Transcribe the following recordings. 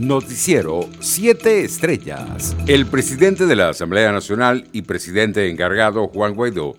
Noticiero 7 Estrellas. El presidente de la Asamblea Nacional y presidente encargado, Juan Guaidó,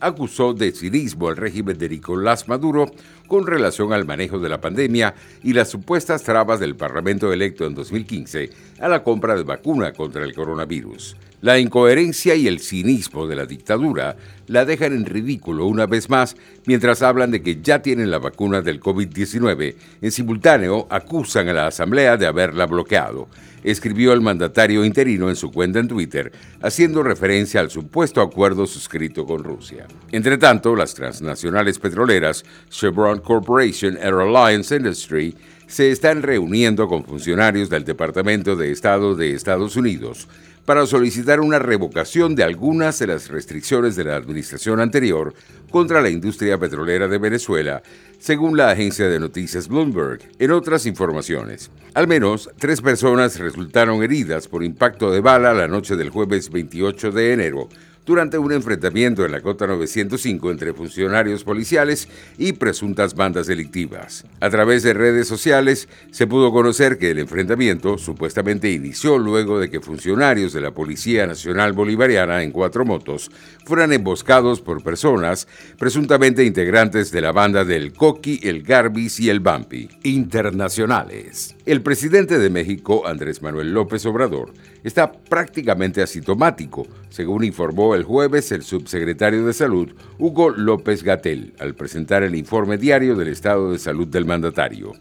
acusó de cinismo al régimen de Nicolás Maduro con relación al manejo de la pandemia y las supuestas trabas del Parlamento electo en 2015 a la compra de vacuna contra el coronavirus. La incoherencia y el cinismo de la dictadura la dejan en ridículo una vez más mientras hablan de que ya tienen la vacuna del COVID-19. En simultáneo acusan a la Asamblea de haberla bloqueado, escribió el mandatario interino en su cuenta en Twitter, haciendo referencia al supuesto acuerdo suscrito con Rusia. Entre tanto, las transnacionales petroleras Chevron Corporation y Alliance Industry se están reuniendo con funcionarios del Departamento de Estado de Estados Unidos para solicitar una revocación de algunas de las restricciones de la administración anterior contra la industria petrolera de Venezuela, según la agencia de noticias Bloomberg. En otras informaciones, al menos tres personas resultaron heridas por impacto de bala la noche del jueves 28 de enero durante un enfrentamiento en la Cota 905 entre funcionarios policiales y presuntas bandas delictivas. A través de redes sociales se pudo conocer que el enfrentamiento supuestamente inició luego de que funcionarios de la Policía Nacional Bolivariana en cuatro motos fueran emboscados por personas presuntamente integrantes de la banda del Coqui, el Garbis y el Bampi. Internacionales. El presidente de México, Andrés Manuel López Obrador, está prácticamente asintomático, según informó el jueves el subsecretario de Salud, Hugo López Gatel, al presentar el informe diario del estado de salud del mandatario.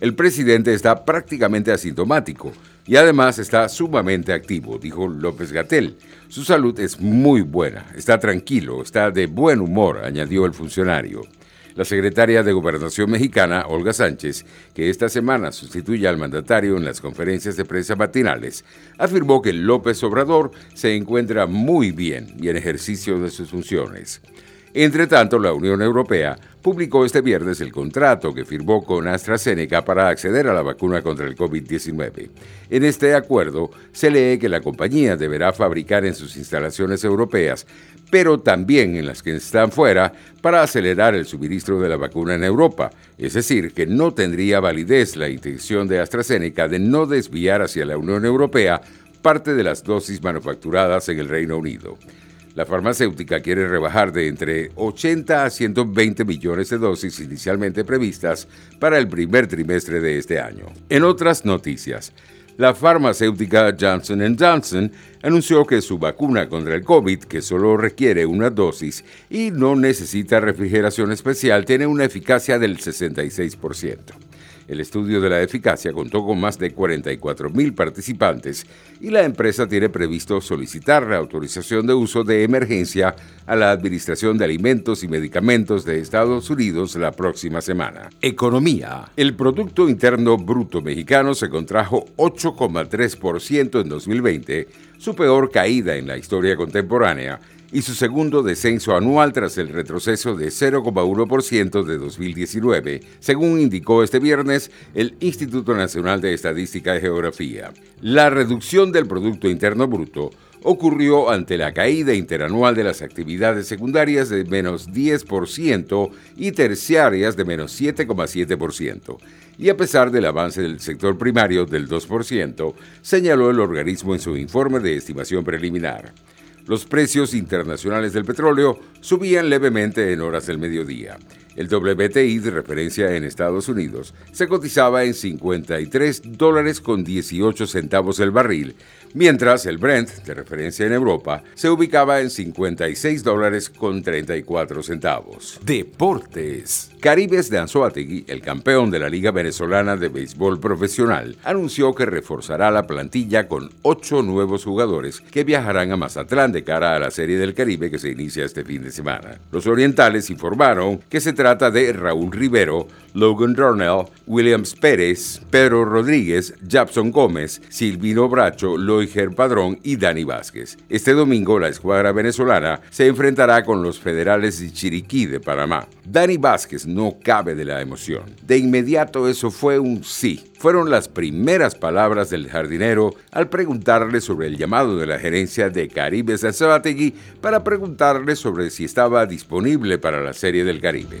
El presidente está prácticamente asintomático y además está sumamente activo, dijo López Gatel. Su salud es muy buena, está tranquilo, está de buen humor, añadió el funcionario. La secretaria de Gobernación mexicana, Olga Sánchez, que esta semana sustituye al mandatario en las conferencias de prensa matinales, afirmó que López Obrador se encuentra muy bien y en ejercicio de sus funciones. Entre tanto, la Unión Europea publicó este viernes el contrato que firmó con AstraZeneca para acceder a la vacuna contra el COVID-19. En este acuerdo se lee que la compañía deberá fabricar en sus instalaciones europeas, pero también en las que están fuera, para acelerar el suministro de la vacuna en Europa. Es decir, que no tendría validez la intención de AstraZeneca de no desviar hacia la Unión Europea parte de las dosis manufacturadas en el Reino Unido. La farmacéutica quiere rebajar de entre 80 a 120 millones de dosis inicialmente previstas para el primer trimestre de este año. En otras noticias, la farmacéutica Johnson Johnson anunció que su vacuna contra el COVID, que solo requiere una dosis y no necesita refrigeración especial, tiene una eficacia del 66%. El estudio de la eficacia contó con más de 44 mil participantes y la empresa tiene previsto solicitar la autorización de uso de emergencia a la Administración de Alimentos y Medicamentos de Estados Unidos la próxima semana. Economía. El Producto Interno Bruto mexicano se contrajo 8,3% en 2020, su peor caída en la historia contemporánea y su segundo descenso anual tras el retroceso de 0,1% de 2019, según indicó este viernes el Instituto Nacional de Estadística y Geografía. La reducción del Producto Interno Bruto ocurrió ante la caída interanual de las actividades secundarias de menos 10% y terciarias de menos 7,7%. Y a pesar del avance del sector primario del 2%, señaló el organismo en su informe de estimación preliminar. Los precios internacionales del petróleo subían levemente en horas del mediodía. El WTI de referencia en Estados Unidos se cotizaba en 53 dólares con 18 centavos el barril, mientras el Brent de referencia en Europa se ubicaba en 56 dólares con 34 centavos. Deportes. Caribes de Anzoátegui, el campeón de la Liga Venezolana de Béisbol Profesional, anunció que reforzará la plantilla con ocho nuevos jugadores que viajarán a Mazatlán de cara a la Serie del Caribe que se inicia este fin de semana. Los orientales informaron que se trata de Raúl Rivero, Logan Darnell, Williams Pérez, Pedro Rodríguez, Japson Gómez, Silvino Bracho, Loiger Padrón y Dani Vázquez. Este domingo la escuadra venezolana se enfrentará con los federales de Chiriquí de Panamá. Dani Vázquez no cabe de la emoción. De inmediato eso fue un sí. Fueron las primeras palabras del jardinero al preguntarle sobre el llamado de la gerencia de Caribes Anzoátegui para preguntarle sobre si estaba disponible para la Serie del Caribe.